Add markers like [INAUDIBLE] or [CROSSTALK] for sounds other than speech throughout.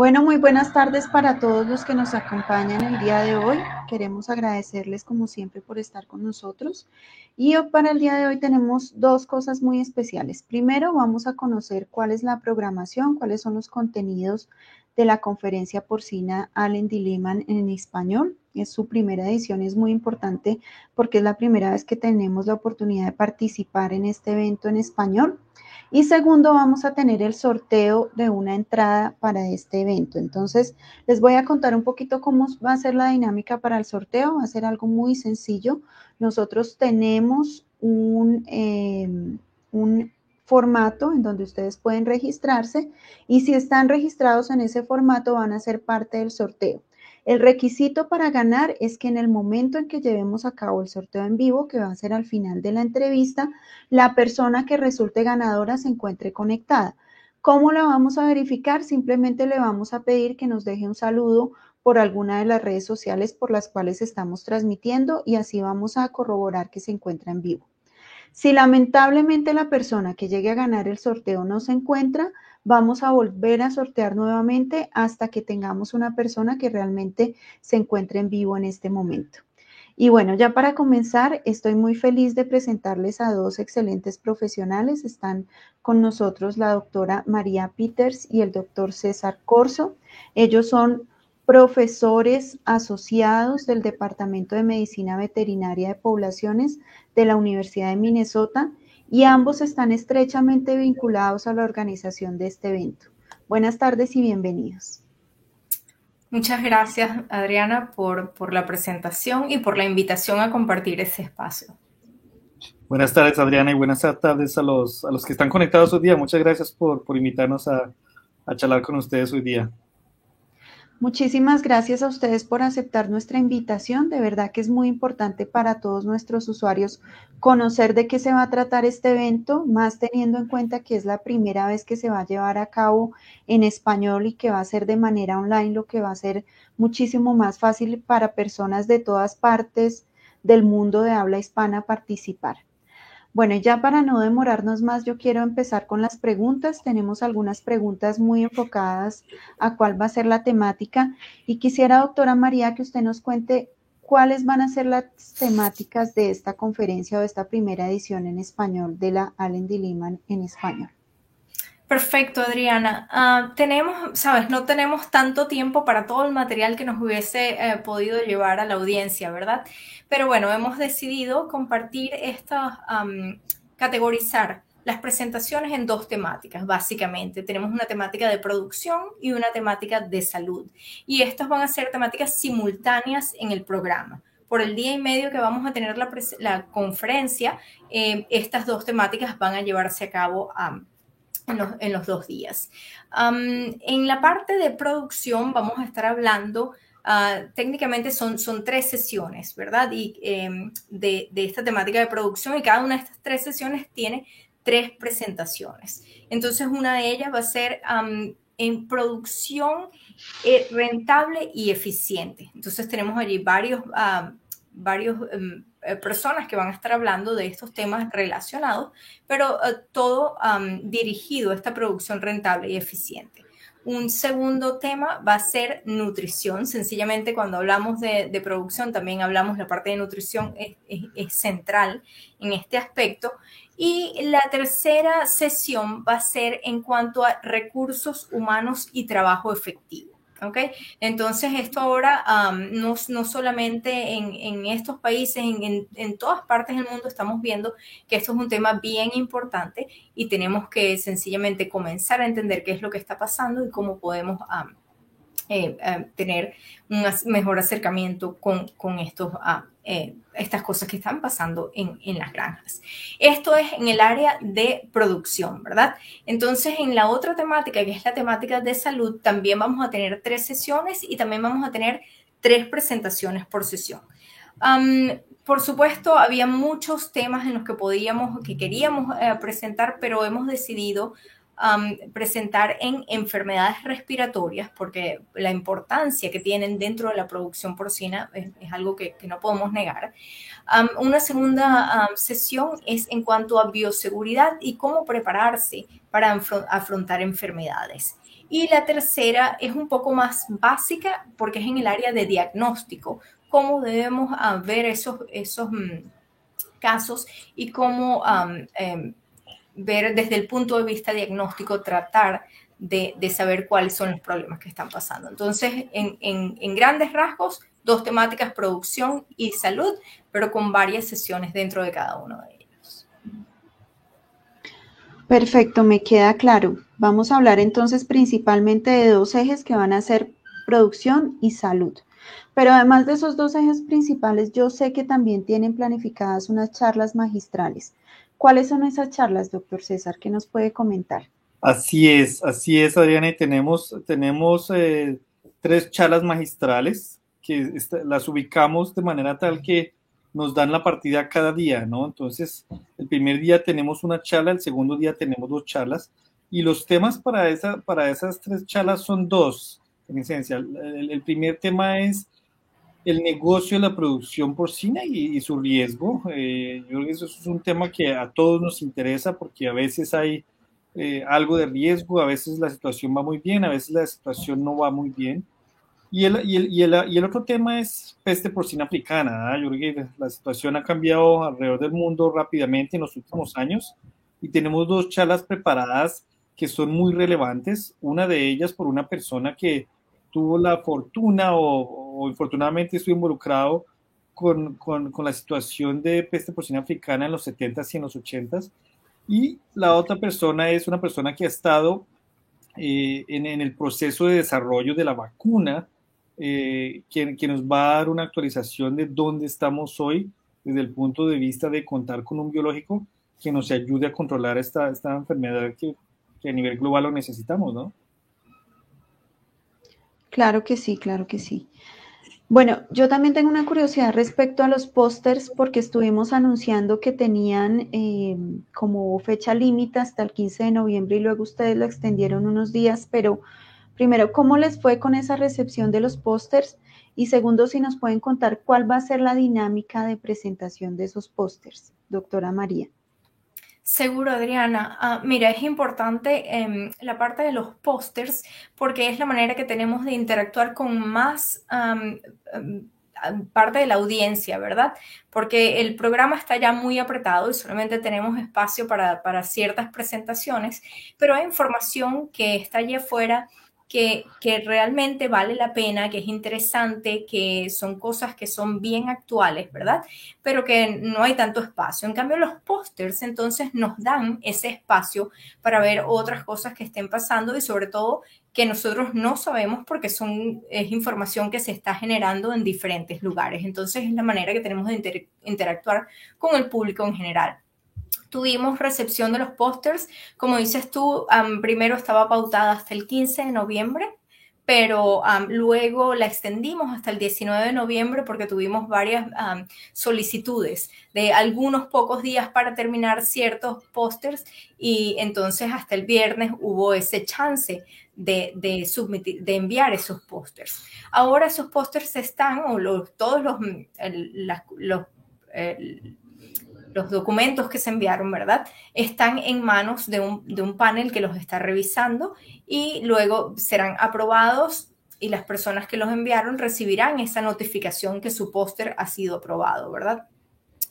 Bueno, muy buenas tardes para todos los que nos acompañan el día de hoy. Queremos agradecerles como siempre por estar con nosotros. Y para el día de hoy tenemos dos cosas muy especiales. Primero, vamos a conocer cuál es la programación, cuáles son los contenidos de la conferencia porcina Allen Diliman en español. Es su primera edición, es muy importante porque es la primera vez que tenemos la oportunidad de participar en este evento en español. Y segundo, vamos a tener el sorteo de una entrada para este evento. Entonces, les voy a contar un poquito cómo va a ser la dinámica para el sorteo. Va a ser algo muy sencillo. Nosotros tenemos un, em, un formato en donde ustedes pueden registrarse y si están registrados en ese formato van a ser parte del sorteo. El requisito para ganar es que en el momento en que llevemos a cabo el sorteo en vivo, que va a ser al final de la entrevista, la persona que resulte ganadora se encuentre conectada. ¿Cómo la vamos a verificar? Simplemente le vamos a pedir que nos deje un saludo por alguna de las redes sociales por las cuales estamos transmitiendo y así vamos a corroborar que se encuentra en vivo. Si lamentablemente la persona que llegue a ganar el sorteo no se encuentra, vamos a volver a sortear nuevamente hasta que tengamos una persona que realmente se encuentre en vivo en este momento. Y bueno, ya para comenzar, estoy muy feliz de presentarles a dos excelentes profesionales. Están con nosotros la doctora María Peters y el doctor César Corso. Ellos son profesores asociados del Departamento de Medicina Veterinaria de Poblaciones de la Universidad de Minnesota y ambos están estrechamente vinculados a la organización de este evento. Buenas tardes y bienvenidos. Muchas gracias, Adriana, por, por la presentación y por la invitación a compartir este espacio. Buenas tardes, Adriana, y buenas tardes a los, a los que están conectados hoy día. Muchas gracias por, por invitarnos a, a charlar con ustedes hoy día. Muchísimas gracias a ustedes por aceptar nuestra invitación. De verdad que es muy importante para todos nuestros usuarios conocer de qué se va a tratar este evento, más teniendo en cuenta que es la primera vez que se va a llevar a cabo en español y que va a ser de manera online, lo que va a ser muchísimo más fácil para personas de todas partes del mundo de habla hispana participar. Bueno, ya para no demorarnos más, yo quiero empezar con las preguntas. Tenemos algunas preguntas muy enfocadas a cuál va a ser la temática y quisiera, doctora María, que usted nos cuente cuáles van a ser las temáticas de esta conferencia o esta primera edición en español de la Allen Diliman en español. Perfecto, Adriana. Ah, tenemos, sabes, no tenemos tanto tiempo para todo el material que nos hubiese eh, podido llevar a la audiencia, ¿verdad? Pero bueno, hemos decidido compartir estas, categorizar las presentaciones en dos temáticas, básicamente. Tenemos una temática de producción y una temática de salud. Y estas van a ser temáticas simultáneas en el programa por el día y medio que vamos a tener la, conferencia, eh, estas dos temáticas van a llevarse a cabo en los, dos días. en la parte de producción vamos a estar hablando, ah, técnicamente son, son tres sesiones, ¿verdad? Y em, de, esta temática de producción y cada una de estas tres sesiones tiene tres presentaciones. Entonces una de ellas va a ser en producción eh, rentable y eficiente. Entonces tenemos allí varios, ah, varios em, eh, personas que van a estar hablando de estos temas relacionados, pero eh, todo dirigido a esta producción rentable y eficiente. Un segundo tema va a ser nutrición. Sencillamente cuando hablamos de, producción también hablamos, la parte de nutrición es, central en este aspecto. Y la tercera sesión va a ser en cuanto a recursos humanos y trabajo efectivo. ¿Ok? Entonces esto ahora no, no, solamente en, en estos países, en, en, todas partes del mundo estamos viendo que esto es un tema bien importante y tenemos que sencillamente comenzar a entender qué es lo que está pasando y cómo podemos eh, eh, tener un mejor acercamiento con, estos, uh, estas cosas que están pasando en, las granjas. Esto es en el área de producción, ¿verdad? Entonces, en la otra temática, que es la temática de salud, también vamos a tener tres sesiones y también vamos a tener tres presentaciones por sesión. por supuesto, había muchos temas en los que podíamos, que queríamos presentar, pero hemos decidido presentar en enfermedades respiratorias, porque la importancia que tienen dentro de la producción porcina es, algo que, no podemos negar. una segunda sesión es en cuanto a bioseguridad y cómo prepararse para afrontar enfermedades. Y la tercera es un poco más básica porque es en el área de diagnóstico, cómo debemos uh, ver esos, esos um, casos y cómo um, ver desde el punto de vista diagnóstico, tratar de, saber cuáles son los problemas que están pasando. Entonces, en, en, en grandes rasgos, dos temáticas, producción y salud, pero con varias sesiones dentro de cada uno de ellos. Perfecto, me queda claro. Vamos a hablar entonces principalmente de dos ejes que van a ser producción y salud. Pero además de esos dos ejes principales, yo sé que también tienen planificadas unas charlas magistrales. ¿Cuáles son esas charlas, doctor César? ¿Qué nos puede comentar? Así es, así es, Adriana, y tenemos, tenemos eh, tres charlas magistrales que las ubicamos de manera tal que nos dan la partida cada día, ¿no? Entonces, el primer día tenemos una charla, el segundo día tenemos dos charlas, y los temas para, esa, para esas tres charlas son dos, en esencia. El, el primer tema es el negocio de la producción porcina y, y su riesgo. Eh, yo creo que eso es un tema que a todos nos interesa porque a veces hay eh, algo de riesgo, a veces la situación va muy bien, a veces la situación no va muy bien. Y el, y el, y el, y el otro tema es peste porcina africana. ¿eh? Yo creo que la situación ha cambiado alrededor del mundo rápidamente en los últimos años y tenemos dos charlas preparadas que son muy relevantes. Una de ellas por una persona que tuvo la fortuna o, o infortunadamente estuvo involucrado con, con, con, la situación de peste porcina africana en los 70s y en los 80s. Y la otra persona es una persona que ha estado eh, en, en, el proceso de desarrollo de la vacuna, eh, que, nos va a dar una actualización de dónde estamos hoy desde el punto de vista de contar con un biológico que nos ayude a controlar esta, esta enfermedad que, que a nivel global lo necesitamos, ¿no? Claro que sí, claro que sí. Bueno, yo también tengo una curiosidad respecto a los pósters porque estuvimos anunciando que tenían eh, como fecha límite hasta el 15 de noviembre y luego ustedes lo extendieron unos días, pero primero, ¿cómo les fue con esa recepción de los pósters? Y segundo, si nos pueden contar cuál va a ser la dinámica de presentación de esos pósters, doctora María. Seguro, Adriana. Uh, mira, es importante um, la parte de los pósters porque es la manera que tenemos de interactuar con más parte de la audiencia, ¿verdad? Porque el programa está ya muy apretado y solamente tenemos espacio para, para ciertas presentaciones, pero hay información que está allí afuera que, realmente vale la pena, que es interesante, que son cosas que son bien actuales, ¿verdad? Pero que no hay tanto espacio. En cambio, los pósters entonces nos dan ese espacio para ver otras cosas que estén pasando y sobre todo que nosotros no sabemos porque son, es información que se está generando en diferentes lugares. Entonces es la manera que tenemos de inter interactuar con el público en general tuvimos recepción de los pósters. Como dices tú, um, primero estaba pautada hasta el 15 de noviembre, pero luego la extendimos hasta el 19 de noviembre porque tuvimos varias solicitudes de algunos pocos días para terminar ciertos pósters y entonces hasta el viernes hubo ese chance de, de, submitir, de enviar esos pósters. Ahora esos pósters están, o los, todos los, las, los los documentos que se enviaron, ¿verdad? Están en manos de un, de un, panel que los está revisando y luego serán aprobados y las personas que los enviaron recibirán esa notificación que su póster ha sido aprobado, ¿verdad?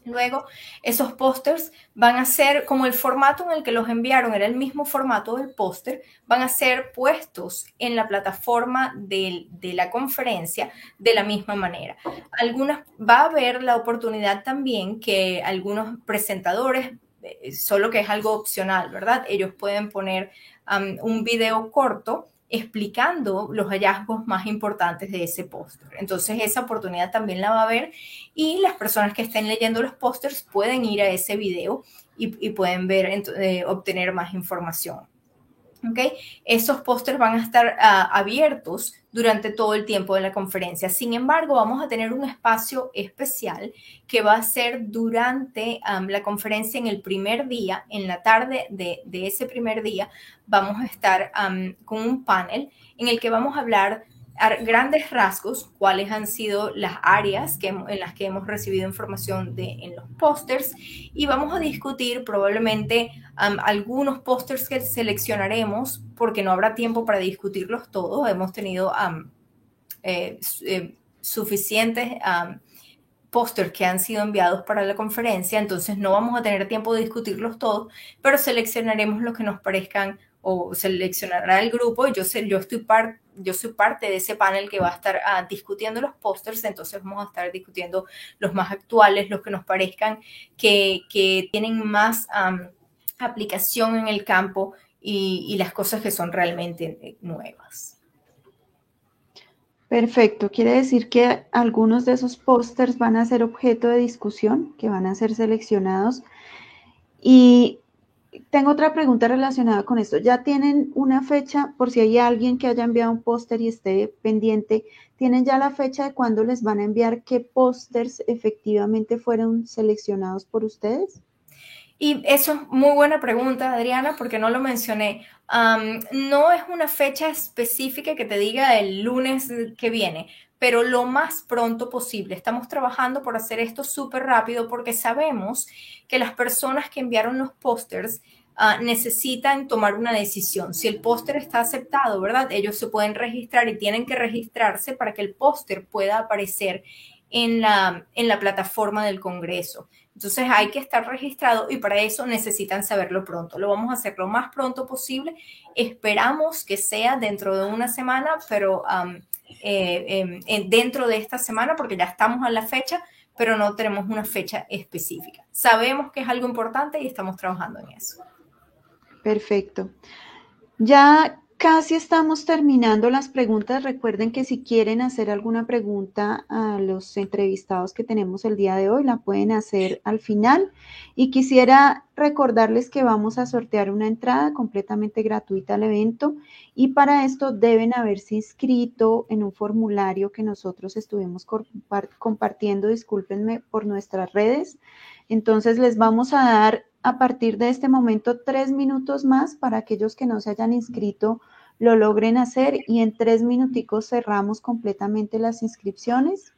Luego, esos pósters van a ser, como el formato en el que los enviaron era el mismo formato del póster, van a ser puestos en la plataforma de, la conferencia de la misma manera. Algunas, va a haber la oportunidad también que algunos presentadores, eh, solo que es algo opcional, ¿verdad? Ellos pueden poner un video corto explicando los hallazgos más importantes de ese póster. Entonces esa oportunidad también la va a ver y las personas que estén leyendo los pósters pueden ir a ese video y, pueden ver, eh, obtener más información. ¿Okay? Esos pósters van a estar uh, abiertos durante todo el tiempo de la conferencia. Sin embargo, vamos a tener un espacio especial que va a ser durante la conferencia en el primer día, en la tarde de, ese primer día, vamos a estar con un panel en el que vamos a hablar grandes rasgos cuáles han sido las áreas que, en las que hemos recibido información de, en los pósters y vamos a discutir probablemente algunos pósters que seleccionaremos porque no habrá tiempo para discutirlos todos. Hemos tenido eh, eh, suficientes pósters que han sido enviados para la conferencia, entonces no vamos a tener tiempo de discutirlos todos, pero seleccionaremos los que nos parezcan o seleccionará el grupo. Yo, sé, yo, estoy par, yo soy parte de ese panel que va a estar ah, discutiendo los pósters, entonces vamos a estar discutiendo los más actuales, los que nos parezcan que, que tienen más aplicación en el campo y, y las cosas que son realmente eh, nuevas. Perfecto, quiere decir que algunos de esos pósters van a ser objeto de discusión, que van a ser seleccionados. Y tengo otra pregunta relacionada con esto. ¿Ya tienen una fecha, por si hay alguien que haya enviado un póster y esté pendiente, tienen ya la fecha de cuándo les van a enviar qué pósters efectivamente fueron seleccionados por ustedes? Y eso es muy buena pregunta, Adriana, porque no lo mencioné. no es una fecha específica que te diga el lunes que viene, pero lo más pronto posible. Estamos trabajando por hacer esto súper rápido porque sabemos que las personas que enviaron los pósters ah, necesitan tomar una decisión. Si el póster está aceptado, ¿verdad? Ellos se pueden registrar y tienen que registrarse para que el póster pueda aparecer en la, en la plataforma del Congreso. Entonces hay que estar registrado y para eso necesitan saberlo pronto. Lo vamos a hacer lo más pronto posible. Esperamos que sea dentro de una semana, pero eh, em, dentro de esta semana, porque ya estamos a la fecha, pero no tenemos una fecha específica. Sabemos que es algo importante y estamos trabajando en eso. Perfecto. Ya Casi estamos terminando las preguntas. Recuerden que si quieren hacer alguna pregunta a los entrevistados que tenemos el día de hoy, la pueden hacer al final. Y quisiera recordarles que vamos a sortear una entrada completamente gratuita al evento y para esto deben haberse inscrito en un formulario que nosotros estuvimos compartiendo, discúlpenme, por nuestras redes. Entonces les vamos a dar a partir de este momento tres minutos más para aquellos que no se hayan inscrito lo logren hacer y en tres minuticos cerramos completamente las inscripciones.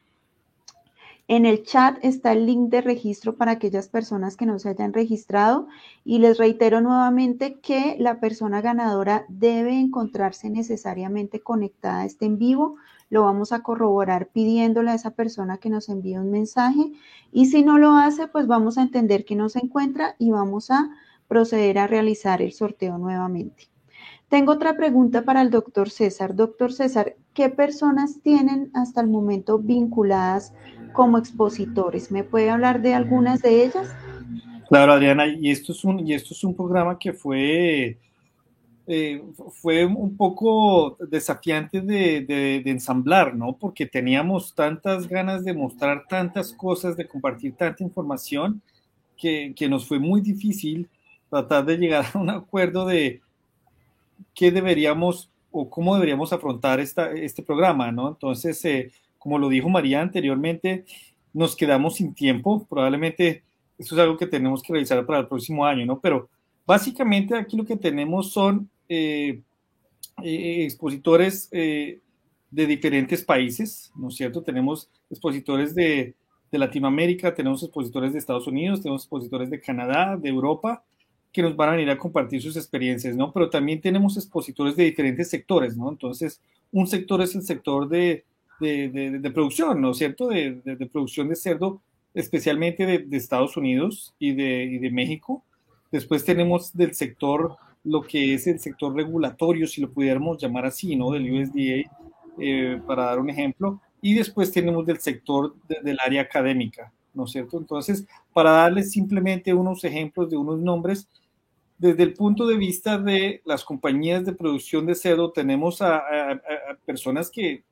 En el chat está el link de registro para aquellas personas que no se hayan registrado y les reitero nuevamente que la persona ganadora debe encontrarse necesariamente conectada a este en vivo. Lo vamos a corroborar pidiéndole a esa persona que nos envíe un mensaje y si no lo hace, pues vamos a entender que no se encuentra y vamos a proceder a realizar el sorteo nuevamente. Tengo otra pregunta para el doctor César. Doctor César, ¿qué personas tienen hasta el momento vinculadas como expositores? ¿Me puede hablar de algunas de ellas? Claro, Adriana, y esto es un, y esto es un programa que fue, eh, fue un poco desafiante de, de, ensamblar, ¿no? Porque teníamos tantas ganas de mostrar tantas cosas, de compartir tanta información, que, que nos fue muy difícil tratar de llegar a un acuerdo de, qué deberíamos o cómo deberíamos afrontar esta, este programa, ¿no? Entonces, eh, como lo dijo María anteriormente, nos quedamos sin tiempo, probablemente eso es algo que tenemos que realizar para el próximo año, ¿no? Pero básicamente aquí lo que tenemos son eh, eh, expositores de diferentes países, ¿no es cierto? Tenemos expositores de, de Latinoamérica, tenemos expositores de Estados Unidos, tenemos expositores de Canadá, de Europa, que nos van a venir a compartir sus experiencias, ¿no? Pero también tenemos expositores de diferentes sectores, ¿no? Entonces, un sector es el sector de, de, producción, ¿no es cierto? De, producción de cerdo, especialmente de, Estados Unidos y, de, México. Después tenemos del sector, lo que es el sector regulatorio, si lo pudiéramos llamar así, ¿no? Del USDA, eh, para dar un ejemplo. Y después tenemos del sector del área académica, ¿no es cierto? Entonces, para darles simplemente unos ejemplos de unos nombres, desde el punto de vista de las compañías de producción de cerdo, tenemos a, personas que,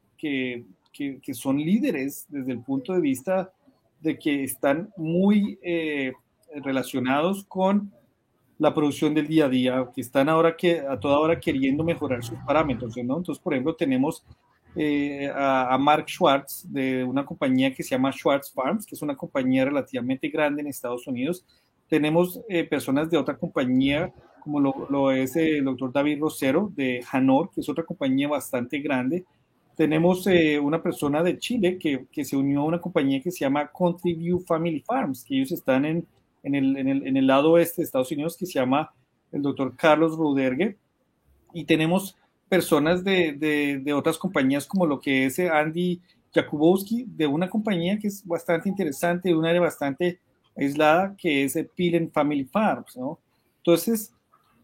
que, son líderes desde el punto de vista de que están muy eh, relacionados con la producción del día a día, que están ahora que a toda hora queriendo mejorar sus parámetros, ¿no? Entonces, por ejemplo, tenemos eh, a, a, Mark Schwartz de una compañía que se llama Schwartz Farms, que es una compañía relativamente grande en Estados Unidos, tenemos eh, personas de otra compañía, como lo, es el doctor David Rosero de Hanor, que es otra compañía bastante grande. Tenemos eh, una persona de Chile que, que, se unió a una compañía que se llama Country View Family Farms, que ellos están en, en, el, en, el, en el lado oeste de Estados Unidos, que se llama el doctor Carlos Rudergue. Y tenemos personas de, de, de, otras compañías como lo que es eh, Andy Jakubowski, de una compañía que es bastante interesante, de un área bastante aislada, que es Pilen Family Farms, ¿no? Entonces,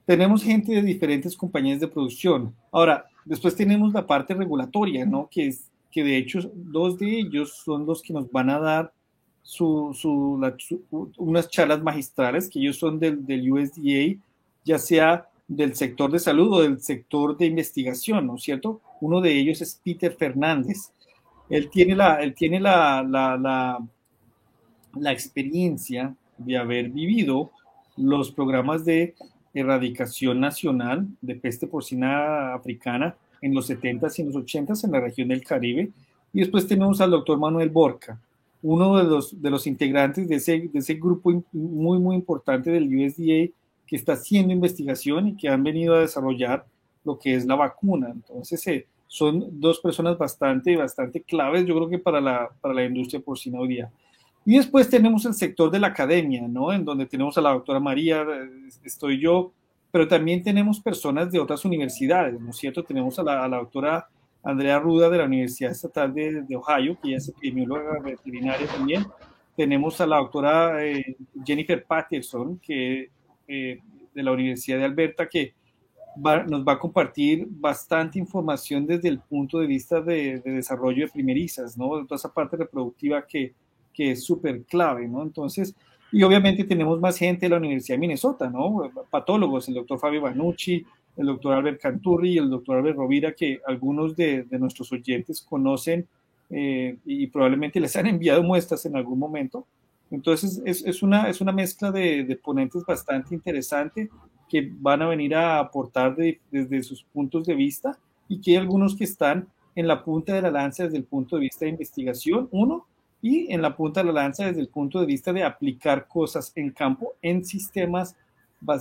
tenemos gente de diferentes compañías de producción. Ahora, después tenemos la parte regulatoria, ¿no? Que es que de hecho dos de ellos son los que nos van a dar su, unas charlas magistrales, que ellos son del, USDA, ya sea del sector de salud o del sector de investigación, ¿no es cierto? Uno de ellos es Peter Fernández. Él tiene la, él tiene la, la, la experiencia de haber vivido los programas de erradicación nacional de peste porcina africana en los 70s y en los 80s en la región del Caribe. Y después tenemos al doctor Manuel Borca, uno de los, de los integrantes de ese, de ese grupo muy, muy importante del USDA que está haciendo investigación y que han venido a desarrollar lo que es la vacuna. Entonces, eh, son dos personas bastante, bastante claves, yo creo que para la, para la industria porcina hoy día. Y después tenemos el sector de la academia, ¿no? En donde tenemos a la doctora María, eh, estoy yo, pero también tenemos personas de otras universidades, ¿no es cierto? Tenemos a la, doctora Andrea Ruda de la Universidad Estatal de, de Ohio, que es epidemióloga veterinaria también. Tenemos a la doctora eh, Jennifer Patterson, que eh, de la Universidad de Alberta, que nos va a compartir bastante información desde el punto de vista de, de desarrollo de primerizas, ¿no? De toda esa parte reproductiva que, que es súper clave, ¿no? Entonces, y obviamente tenemos más gente de la Universidad de Minnesota, ¿no? Patólogos, el doctor Fabio Banucci, el doctor Albert Canturri y el doctor Albert Rovira, que algunos de, de nuestros oyentes conocen eh, y probablemente les han enviado muestras en algún momento. Entonces, es, es una, es una mezcla de, de, ponentes bastante interesante que van a venir a aportar de, desde sus puntos de vista y que hay algunos que están en la punta de la lanza desde el punto de vista de investigación, uno, y en la punta de la lanza desde el punto de vista de aplicar cosas en campo en sistemas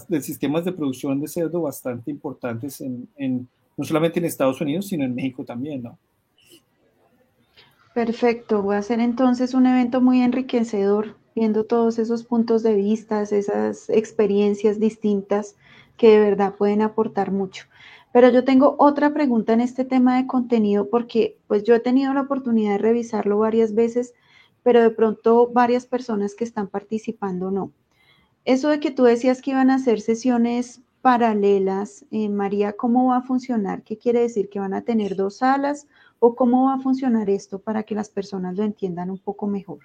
de sistemas de producción de cerdo bastante importantes en, en, no solamente en Estados Unidos, sino en México también, ¿no? Perfecto, voy a hacer entonces un evento muy enriquecedor, viendo todos esos puntos de vista, esas experiencias distintas que de verdad pueden aportar mucho. Pero yo tengo otra pregunta en este tema de contenido porque pues yo he tenido la oportunidad de revisarlo varias veces pero de pronto varias personas que están participando no. Eso de que tú decías que iban a hacer sesiones paralelas, eh, María, ¿cómo va a funcionar? ¿Qué quiere decir? ¿Que van a tener dos salas? ¿O cómo va a funcionar esto para que las personas lo entiendan un poco mejor?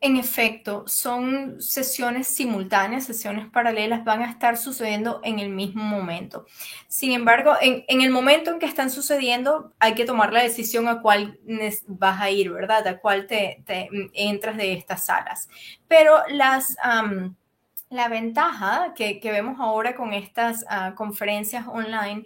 En efecto, son sesiones simultáneas, sesiones paralelas, van a estar sucediendo en el mismo momento. Sin embargo, en, el momento en que están sucediendo, hay que tomar la decisión a cuál vas a ir, ¿verdad? A cuál te, entras de estas salas. Pero las... La ventaja que, vemos ahora con estas uh, conferencias online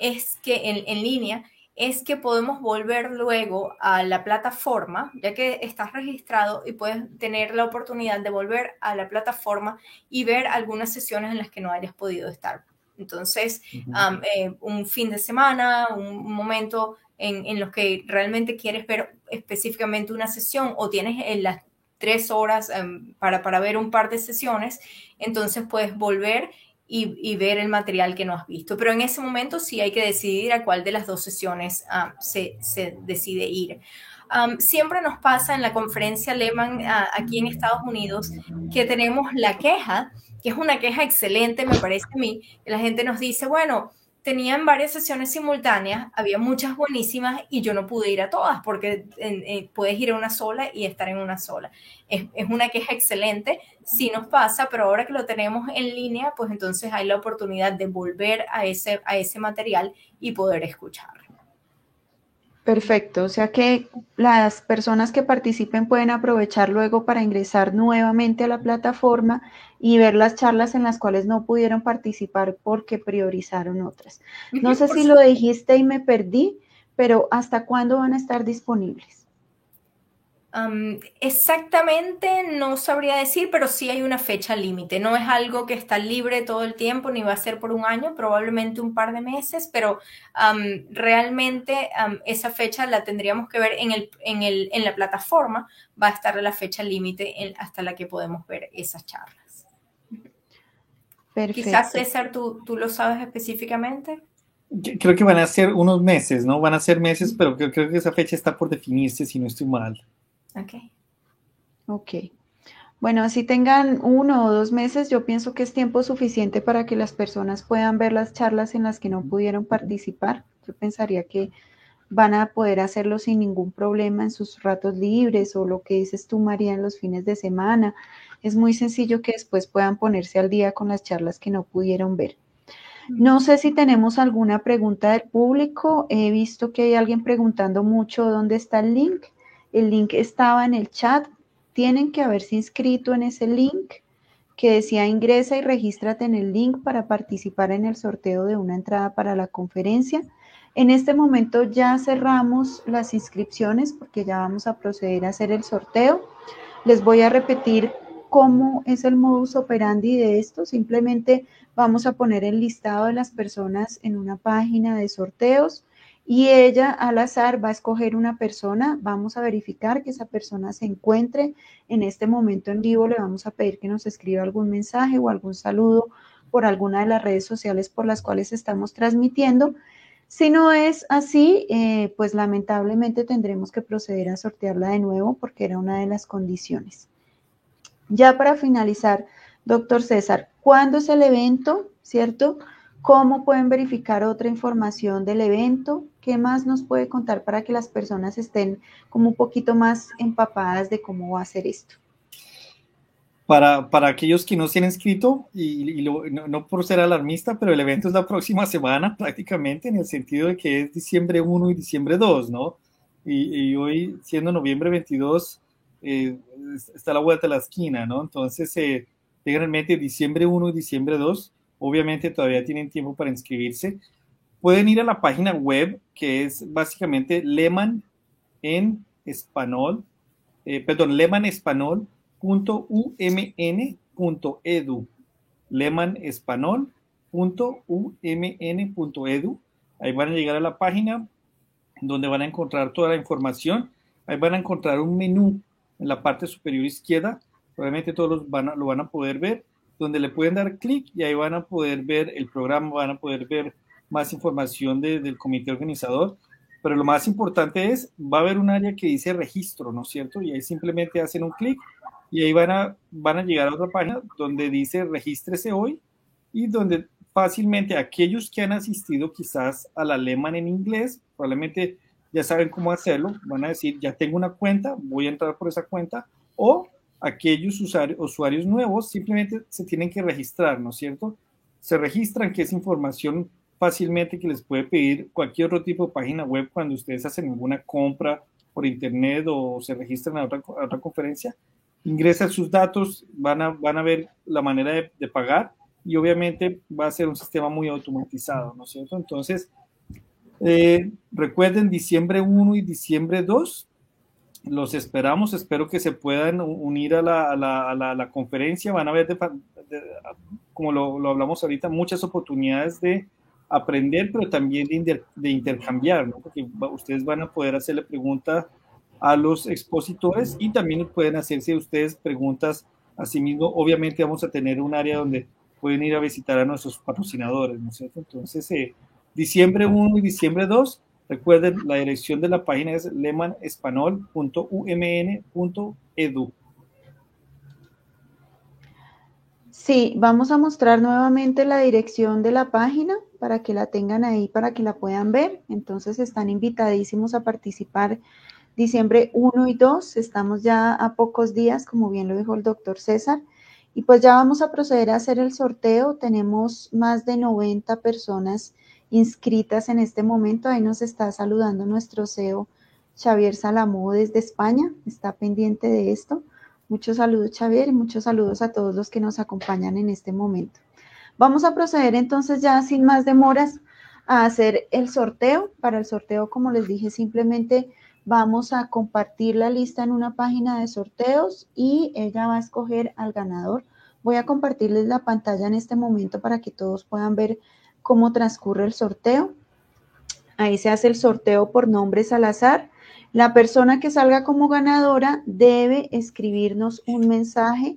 es que en línea es que podemos volver luego a la plataforma, ya que estás registrado y puedes tener la oportunidad de volver a la plataforma y ver algunas sesiones en las que no hayas podido estar. Entonces, uh -huh. um, eh, un fin de semana, un momento en, en los que realmente quieres ver específicamente una sesión o tienes en las tres horas um, para, para ver un par de sesiones, entonces puedes volver y, ver el material que no has visto. Pero en ese momento sí hay que decidir a cuál de las dos sesiones um, se, decide ir. Siempre nos pasa en la conferencia Lehman uh, aquí en Estados Unidos que tenemos la queja, que es una queja excelente, me parece a mí, que la gente nos dice, bueno, tenían varias sesiones simultáneas, había muchas buenísimas y yo no pude ir a todas porque eh, puedes ir a una sola y estar en una sola. Es, es, una queja excelente, sí nos pasa, pero ahora que lo tenemos en línea, pues entonces hay la oportunidad de volver a ese, a ese material y poder escuchar. Perfecto, o sea que las personas que participen pueden aprovechar luego para ingresar nuevamente a la plataforma y ver las charlas en las cuales no pudieron participar porque priorizaron otras. No sé si lo dijiste y me perdí, pero ¿hasta cuándo van a estar disponibles? exactamente no sabría decir, pero sí hay una fecha límite. No es algo que está libre todo el tiempo, ni va a ser por un año, probablemente un par de meses, pero realmente esa fecha la tendríamos que ver en, el, en, el, en la plataforma. Va a estar la fecha límite hasta la que podemos ver esas charlas. Quizás, César, ¿tú, ¿tú lo sabes específicamente? Creo que van a ser unos meses, ¿no? Van a ser meses, pero creo, creo que esa fecha está por definirse, si no estoy mal. Ok. Ok. Bueno, así tengan uno o dos meses, yo pienso que es tiempo suficiente para que las personas puedan ver las charlas en las que no pudieron participar. Yo pensaría que van a poder hacerlo sin ningún problema en sus ratos libres o lo que dices tú, María, en los fines de semana. Es muy sencillo que después puedan ponerse al día con las charlas que no pudieron ver. No sé si tenemos alguna pregunta del público. He visto que hay alguien preguntando mucho dónde está el link. El link estaba en el chat. Tienen que haberse inscrito en ese link que decía ingresa y regístrate en el link para participar en el sorteo de una entrada para la conferencia. En este momento ya cerramos las inscripciones porque ya vamos a proceder a hacer el sorteo. Les voy a repetir cómo es el modus operandi de esto. Simplemente vamos a poner el listado de las personas en una página de sorteos y ella al azar va a escoger una persona, vamos a verificar que esa persona se encuentre en este momento en vivo, le vamos a pedir que nos escriba algún mensaje o algún saludo por alguna de las redes sociales por las cuales estamos transmitiendo. Si no es así, eh, pues lamentablemente tendremos que proceder a sortearla de nuevo porque era una de las condiciones. Ya para finalizar, doctor César, ¿cuándo es el evento? ¿Cierto? ¿Cómo pueden verificar otra información del evento? ¿Qué más nos puede contar para que las personas estén como un poquito más empapadas de cómo va a ser esto? Para, para aquellos que no se han inscrito, y, no, por ser alarmista, pero el evento es la próxima semana [LAUGHS] prácticamente, en el sentido de que es diciembre 1 y diciembre 2, ¿no? Y, hoy, siendo noviembre 22, eh, está la vuelta a la esquina, ¿no? Entonces, eh, tengan diciembre 1 y diciembre 2 Obviamente todavía tienen tiempo para inscribirse. Pueden ir a la página web que es básicamente Leman en español, eh, perdón, lemanespanol.umn.edu. lemanespanol.umn.edu. Ahí van a llegar a la página donde van a encontrar toda la información. Ahí van a encontrar un menú en la parte superior izquierda. Obviamente todos van lo van a poder ver donde le pueden dar clic y ahí van a poder ver el programa, van a poder ver más información del comité organizador. Pero lo más importante es, va a haber un área que dice registro, ¿no es cierto? Y ahí simplemente hacen un clic y ahí van a, van a llegar a otra página donde dice regístrese hoy y donde fácilmente aquellos que han asistido quizás al alemán en inglés, probablemente ya saben cómo hacerlo, van a decir, ya tengo una cuenta, voy a entrar por esa cuenta, o aquellos usuarios, nuevos simplemente se tienen que registrar, ¿no es cierto? Se registran, que es información fácilmente que les puede pedir cualquier otro tipo de página web cuando ustedes hacen alguna compra por internet o se registran a otra, otra conferencia. Ingresan sus datos, van a, van a ver la manera de, de, pagar y obviamente va a ser un sistema muy automatizado, ¿no es cierto? Entonces, eh, recuerden diciembre 1 y diciembre 2 los esperamos, espero que se puedan unir a la, conferencia. Van a ver, como lo, hablamos ahorita, muchas oportunidades de aprender, pero también de, intercambiar, ¿no? porque ustedes van a poder hacerle preguntas a los expositores y también pueden hacerse ustedes preguntas a sí mismos. Obviamente vamos a tener un área donde pueden ir a visitar a nuestros patrocinadores, ¿no es cierto? Entonces, eh, diciembre 1 y diciembre 2 Recuerden, la dirección de la página es lemanespanol.umn.edu. Sí, vamos a mostrar nuevamente la dirección de la página para que la tengan ahí, para que la puedan ver. Entonces están invitadísimos a participar diciembre 1 y 2. Estamos ya a pocos días, como bien lo dijo el doctor César. Y pues ya vamos a proceder a hacer el sorteo. Tenemos más de 90 personas inscritas en este momento. Ahí nos está saludando nuestro CEO Xavier Salamó desde España, está pendiente de esto. Muchos saludos Xavier y muchos saludos a todos los que nos acompañan en este momento. Vamos a proceder entonces ya sin más demoras a hacer el sorteo. Para el sorteo, como les dije, simplemente vamos a compartir la lista en una página de sorteos y ella va a escoger al ganador. Voy a compartirles la pantalla en este momento para que todos puedan ver cómo transcurre el sorteo. Ahí se hace el sorteo por nombres al azar. La persona que salga como ganadora debe escribirnos un mensaje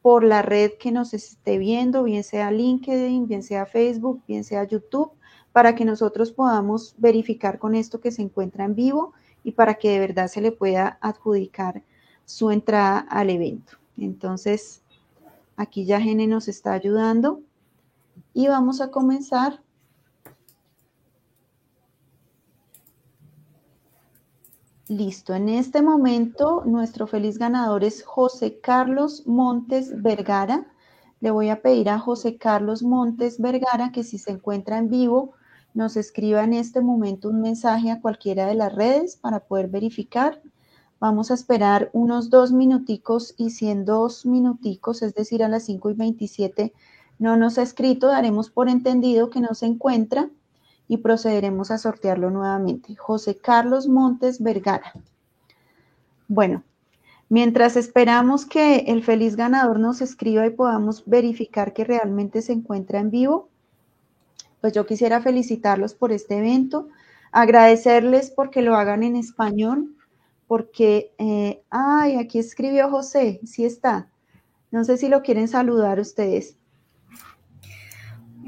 por la red que nos esté viendo, bien sea LinkedIn, bien sea Facebook, bien sea YouTube, para que nosotros podamos verificar con esto que se encuentra en vivo y para que de verdad se le pueda adjudicar su entrada al evento. Entonces, aquí ya Gene nos está ayudando y vamos a comenzar. Listo, en este momento nuestro feliz ganador es José Carlos Montes Vergara. Le voy a pedir a José Carlos Montes Vergara que si se encuentra en vivo nos escriba en este momento un mensaje a cualquiera de las redes para poder verificar. Vamos a esperar unos dos minuticos y si en dos minuticos, es decir, a las 5 y 27, no nos ha escrito, daremos por entendido que no se encuentra y procederemos a sortearlo nuevamente. José Carlos Montes Vergara. Bueno, mientras esperamos que el feliz ganador nos escriba y podamos verificar que realmente se encuentra en vivo, pues yo quisiera felicitarlos por este evento, agradecerles porque lo hagan en español, porque, eh, ay, aquí escribió José, sí está. No sé si lo quieren saludar ustedes.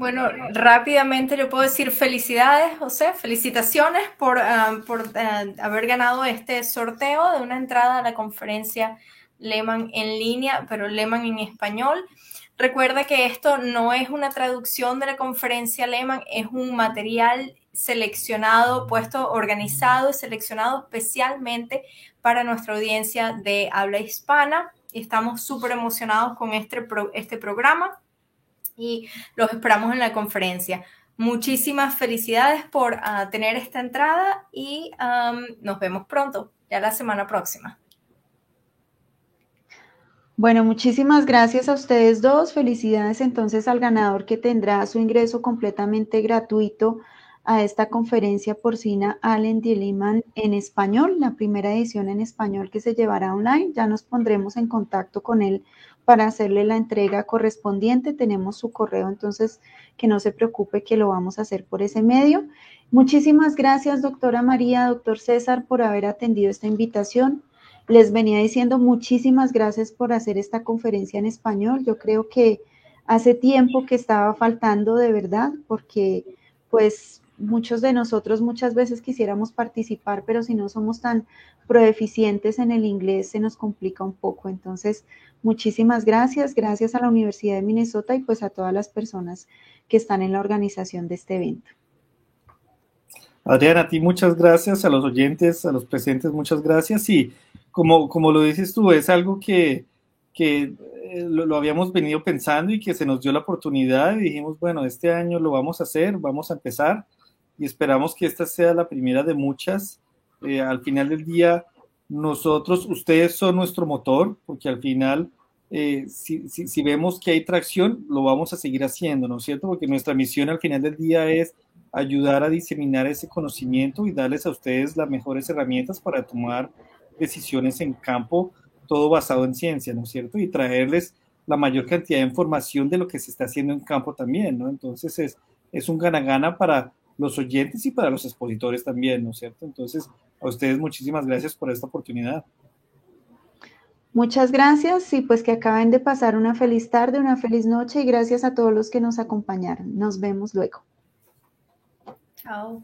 Bueno, rápidamente yo puedo decir felicidades, José, felicitaciones por, ah, por ah, haber ganado este sorteo de una entrada a la conferencia Lehman en línea, pero Lehman en español. Recuerda que esto no es una traducción de la conferencia Lehman, es un material seleccionado, puesto, organizado y seleccionado especialmente para nuestra audiencia de habla hispana. Estamos súper emocionados con este, este programa y los esperamos en la conferencia. Muchísimas felicidades por ah, tener esta entrada y nos vemos pronto, ya la semana próxima. Bueno, muchísimas gracias a ustedes dos. Felicidades entonces al ganador que tendrá su ingreso completamente gratuito a esta conferencia porcina Allen Diliman en español, la primera edición en español que se llevará online. Ya nos pondremos en contacto con él para hacerle la entrega correspondiente. Tenemos su correo, entonces que no se preocupe que lo vamos a hacer por ese medio. Muchísimas gracias, doctora María, doctor César, por haber atendido esta invitación. Les venía diciendo muchísimas gracias por hacer esta conferencia en español. Yo creo que hace tiempo que estaba faltando de verdad, porque pues muchos de nosotros muchas veces quisiéramos participar, pero si no somos tan proeficientes en el inglés se nos complica un poco. Entonces, muchísimas gracias, gracias a la Universidad de Minnesota y pues a todas las personas que están en la organización de este evento. Adriana, a ti muchas gracias, a los oyentes, a los presentes, muchas gracias. Y como, como lo dices tú, es algo que, que eh, lo, habíamos venido pensando y que se nos dio la oportunidad y dijimos, bueno, este año lo vamos a hacer, vamos a empezar y esperamos que esta sea la primera de muchas. Eh, al final del día, nosotros, ustedes son nuestro motor, porque al final, eh, si, si, vemos que hay tracción, lo vamos a seguir haciendo, ¿no es cierto? Porque nuestra misión al final del día es ayudar a diseminar ese conocimiento y darles a ustedes las mejores herramientas para tomar decisiones en campo, todo basado en ciencia, ¿no es cierto? Y traerles la mayor cantidad de información de lo que se está haciendo en campo también, ¿no? Entonces es, es un gana-gana para los oyentes y para los expositores también, ¿no es cierto? Entonces, a ustedes muchísimas gracias por esta oportunidad. Muchas gracias y pues que acaben de pasar una feliz tarde, una feliz noche y gracias a todos los que nos acompañaron. Nos vemos luego. Ciao.